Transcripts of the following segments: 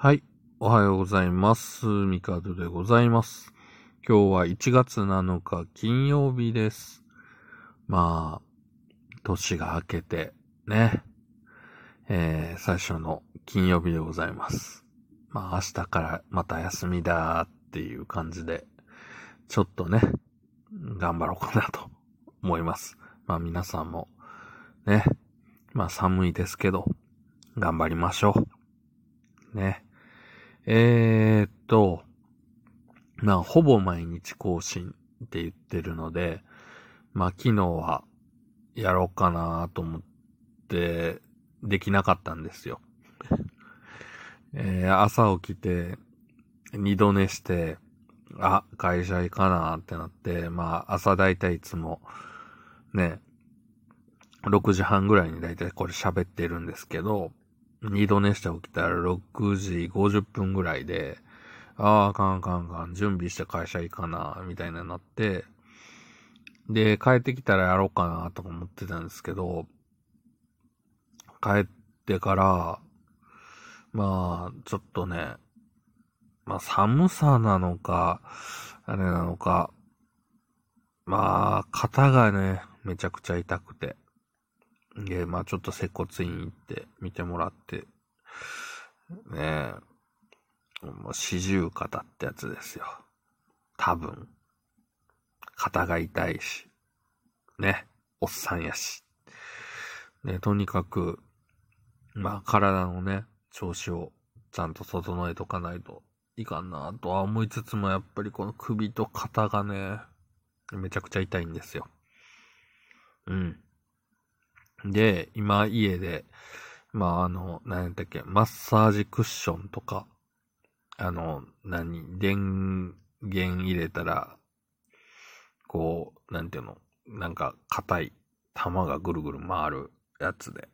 はい。おはようございます。ミカドでございます。今日は1月7日金曜日です。まあ、年が明けてね、えー、最初の金曜日でございます。まあ明日からまた休みだっていう感じで、ちょっとね、頑張ろうかなと 思います。まあ皆さんもね、まあ寒いですけど、頑張りましょう。ね。えー、っと、まあ、ほぼ毎日更新って言ってるので、まあ、昨日はやろうかなと思って、できなかったんですよ。えー、朝起きて、二度寝して、あ、会社行かなってなって、まあ、朝だいたいいつも、ね、6時半ぐらいにだいたいこれ喋ってるんですけど、二度寝して起きたら6時50分ぐらいで、ああ、かんかんかん、準備して会社行かな、みたいななって、で、帰ってきたらやろうかな、とか思ってたんですけど、帰ってから、まあ、ちょっとね、まあ、寒さなのか、あれなのか、まあ、肩がね、めちゃくちゃ痛くて。で、まあちょっと接骨院行って見てもらって、ねえ、もう四十肩ってやつですよ。多分。肩が痛いし、ね、おっさんやし。ね、とにかく、まあ体のね、調子をちゃんと整えとかないといかんなとは思いつつも、やっぱりこの首と肩がね、めちゃくちゃ痛いんですよ。うん。で、今家で、まああの、何やったっけ、マッサージクッションとか、あの、何、電源入れたら、こう、なんていうの、なんか硬い玉がぐるぐる回るやつで。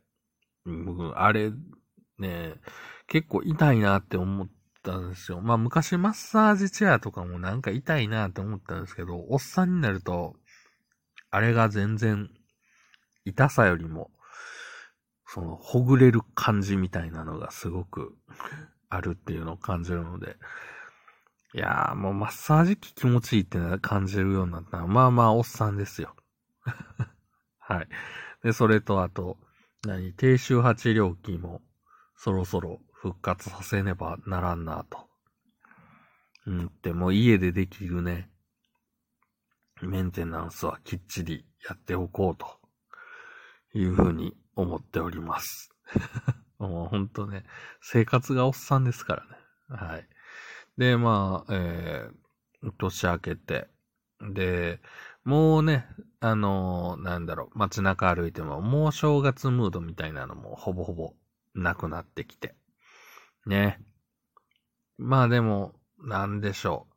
僕、あれ、ね、結構痛いなって思ったんですよ。まあ昔マッサージチェアとかもなんか痛いなって思ったんですけど、おっさんになると、あれが全然痛さよりも、その、ほぐれる感じみたいなのがすごくあるっていうのを感じるので、いやーもうマッサージ機気持ちいいって感じるようになったら、まあまあおっさんですよ。はい。で、それとあと、何、低周波治療器もそろそろ復活させねばならんなと。うん、でも家でできるね、メンテナンスはきっちりやっておこうというふうに思っております。もうほんとね、生活がおっさんですからね。はい。で、まあ、えー、年明けて、で、もうね、あのー、なんだろう、街中歩いても、もう正月ムードみたいなのもほぼほぼなくなってきて。ね。まあでも、なんでしょ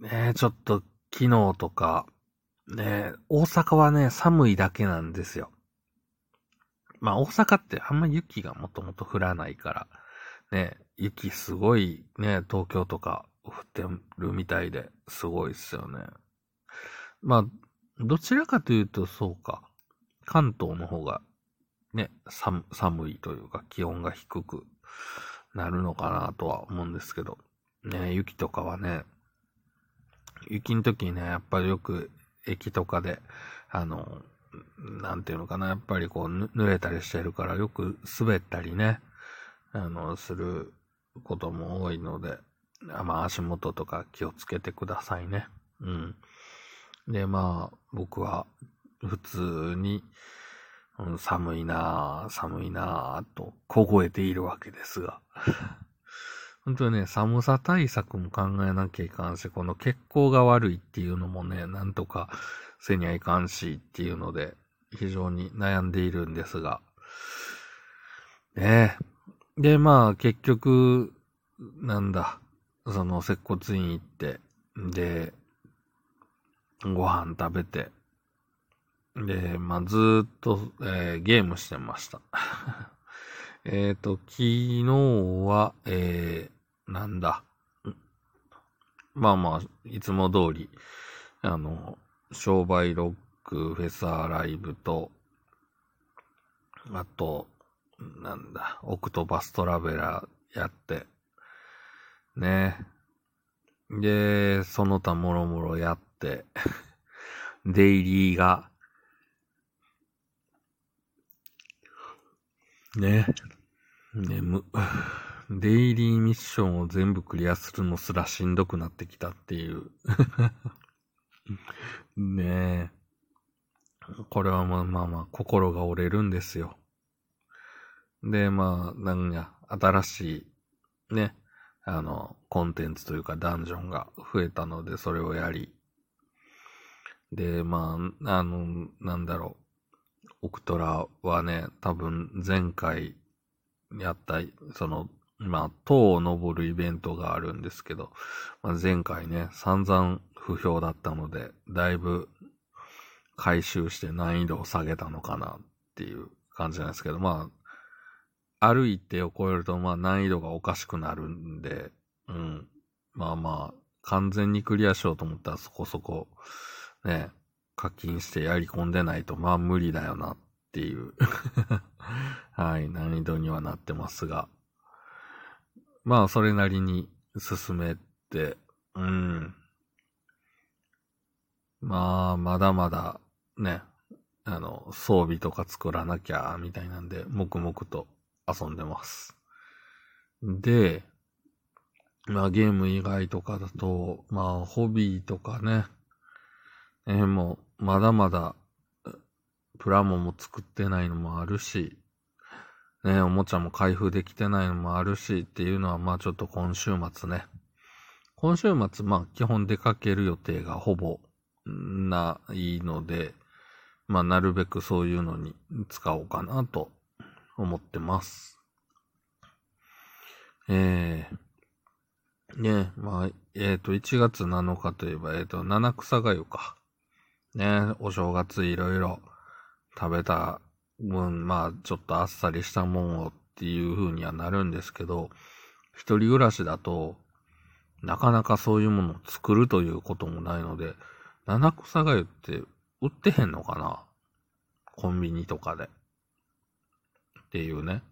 う。ねちょっと昨日とか、ね大阪はね、寒いだけなんですよ。まあ大阪ってあんま雪がもともと降らないから、ね、雪すごいね、東京とか降ってるみたいですごいっすよね。まあ、どちらかというとそうか、関東の方がね、寒、寒いというか気温が低くなるのかなとは思うんですけど、ね、雪とかはね、雪の時にね、やっぱりよく駅とかで、あの、なんていうのかな、やっぱりこう、濡れたりしてるから、よく滑ったりね、あの、することも多いので、まあ、足元とか気をつけてくださいね。うん。で、まあ、僕は、普通に、寒いなぁ、寒いなぁ、と、凍えているわけですが。本当にね、寒さ対策も考えなきゃいかんし、この血行が悪いっていうのもね、なんとかせにゃいかんしっていうので、非常に悩んでいるんですが。ねで、まあ、結局、なんだ、その、接骨院行って、で、ご飯食べて、で、まあ、ずっと、えー、ゲームしてました。えっと、昨日は、えー、なんだ。まあまあ、いつも通り、あの、商売ロックフェサーライブと、あと、なんだ、オクトバストラベラーやって、ね。で、その他もろもろやって、デイリーが、ね、眠、デイリーミッションを全部クリアするのすらしんどくなってきたっていう ねえ。これはまあまあまあ、心が折れるんですよ。で、まあ、なんや、新しい、ね、あの、コンテンツというかダンジョンが増えたので、それをやり。で、まあ、あの、なんだろう。オクトラはね、多分前回やった、その、まあ、塔を登るイベントがあるんですけど、まあ、前回ね、散々不評だったので、だいぶ回収して難易度を下げたのかなっていう感じなんですけど、まあ、ある一定を超えると、まあ難易度がおかしくなるんで、うん。まあまあ、完全にクリアしようと思ったらそこそこ、ね、課金してやり込んでないと、まあ無理だよなっていう はい、難易度にはなってますが。まあ、それなりに進めて、うん。まあ、まだまだ、ね、あの、装備とか作らなきゃ、みたいなんで、黙々と遊んでます。で、まあ、ゲーム以外とかだと、まあ、ホビーとかね、えー、もう、まだまだ、プラモも作ってないのもあるし、ね、おもちゃも開封できてないのもあるしっていうのは、まあちょっと今週末ね。今週末、まあ基本出かける予定がほぼないので、まあなるべくそういうのに使おうかなと思ってます。えー、ねまあ、えっ、ー、と、1月7日といえば、えっ、ー、と、七草がゆか。ねお正月いろいろ食べたうん、まあ、ちょっとあっさりしたもんをっていう風にはなるんですけど、一人暮らしだと、なかなかそういうものを作るということもないので、七草がゆって売ってへんのかな？コンビニとかで。っていうね。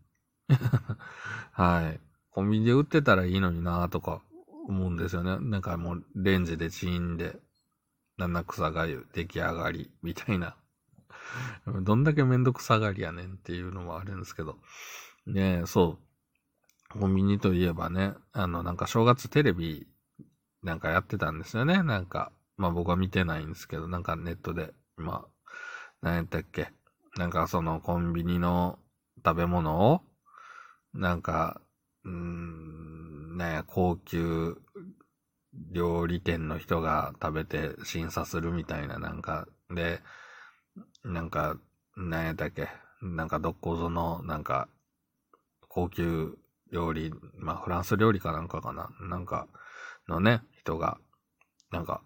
はい。コンビニで売ってたらいいのになとか思うんですよね。なんかもうレンジでチーンで、七草がゆ出来上がりみたいな どんだけめんどくさがりやねんっていうのもあるんですけど。ねえ、そう。コンビニといえばね、あの、なんか正月テレビなんかやってたんですよね。なんか、まあ僕は見てないんですけど、なんかネットで、まあ、何やったっけ。なんかそのコンビニの食べ物を、なんか、うーん、ね、高級料理店の人が食べて審査するみたいななんか、で、なんか、なんやったっけ、なんかどっこぞの、なんか、高級料理、まあフランス料理かなんかかな、なんかのね、人が、なんか、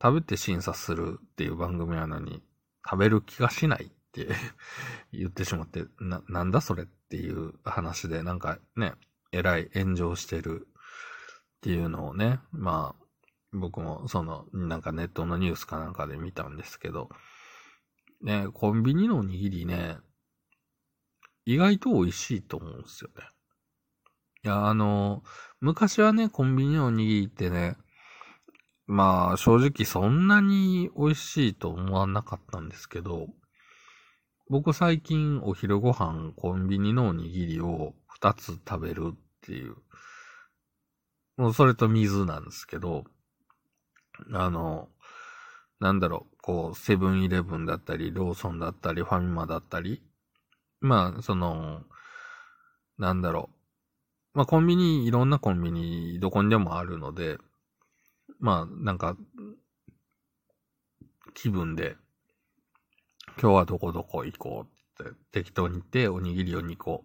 食べて審査するっていう番組なのに、食べる気がしないって 言ってしまって、な、なんだそれっていう話で、なんかね、えらい炎上してるっていうのをね、まあ、僕もその、なんかネットのニュースかなんかで見たんですけど、ね、コンビニのおにぎりね、意外と美味しいと思うんですよね。いや、あの、昔はね、コンビニのおにぎりってね、まあ、正直そんなに美味しいと思わなかったんですけど、僕最近お昼ご飯コンビニのおにぎりを2つ食べるっていう、もうそれと水なんですけど、あの、なんだろう、こう、セブンイレブンだったり、ローソンだったり、ファミマだったり、まあ、その、なんだろう。まあ、コンビニ、いろんなコンビニ、どこにでもあるので、まあ、なんか、気分で、今日はどこどこ行こうって適当に行って、おにぎりを2個、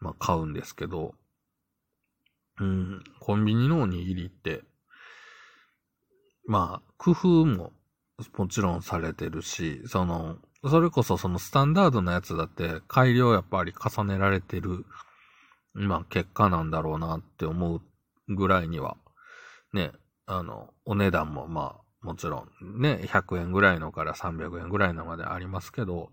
まあ、買うんですけど、うん、コンビニのおにぎりって、まあ、工夫ももちろんされてるし、その、それこそそのスタンダードなやつだって改良やっぱり重ねられてる、まあ結果なんだろうなって思うぐらいには、ね、あの、お値段もまあもちろんね、100円ぐらいのから300円ぐらいのまでありますけど、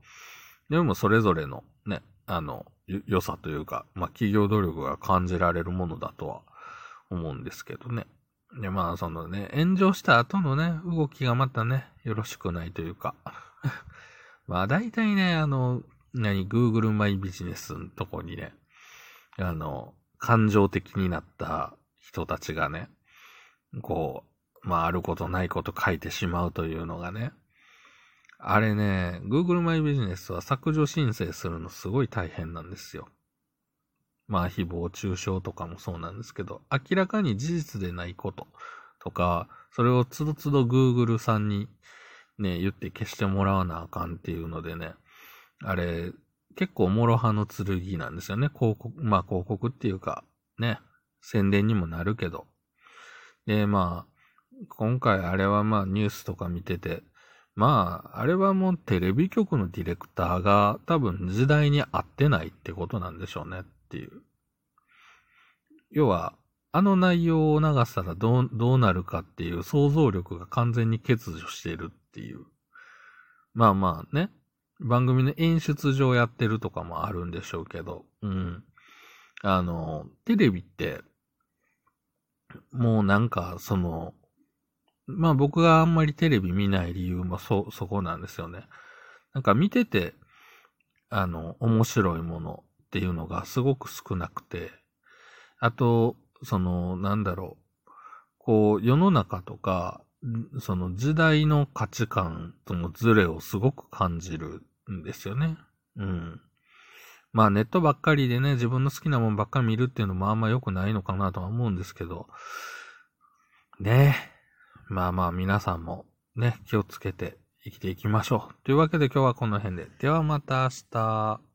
でもそれぞれのね、あの、良さというか、まあ企業努力が感じられるものだとは思うんですけどね。で、まあそのね、炎上した後のね、動きがまたね、よろしくないというか。まあ大体ね、あの、何、Google マイビジネスのとこにね、あの、感情的になった人たちがね、こう、まああることないこと書いてしまうというのがね、あれね、Google マイビジネスは削除申請するのすごい大変なんですよ。まあ、誹謗中傷とかもそうなんですけど、明らかに事実でないこととか、それをつどつど Google さんにね、言って消してもらわなあかんっていうのでね、あれ、結構諸刃の剣なんですよね。広告、まあ広告っていうか、ね、宣伝にもなるけど。で、まあ、今回あれはまあニュースとか見てて、まあ、あれはもうテレビ局のディレクターが多分時代に合ってないってことなんでしょうねっていう。要は、あの内容を流したらどう、どうなるかっていう想像力が完全に欠如しているっていう。まあまあね。番組の演出上やってるとかもあるんでしょうけど、うん。あの、テレビって、もうなんか、その、まあ僕があんまりテレビ見ない理由もそ、そこなんですよね。なんか見てて、あの、面白いものっていうのがすごく少なくて、あと、その、なんだろう、こう、世の中とか、その時代の価値観とのズレをすごく感じるんですよね。うん。まあネットばっかりでね、自分の好きなもんばっかり見るっていうのもあんま良くないのかなとは思うんですけど、ねえ。まあまあ皆さんもね、気をつけて生きていきましょう。というわけで今日はこの辺で。ではまた明日。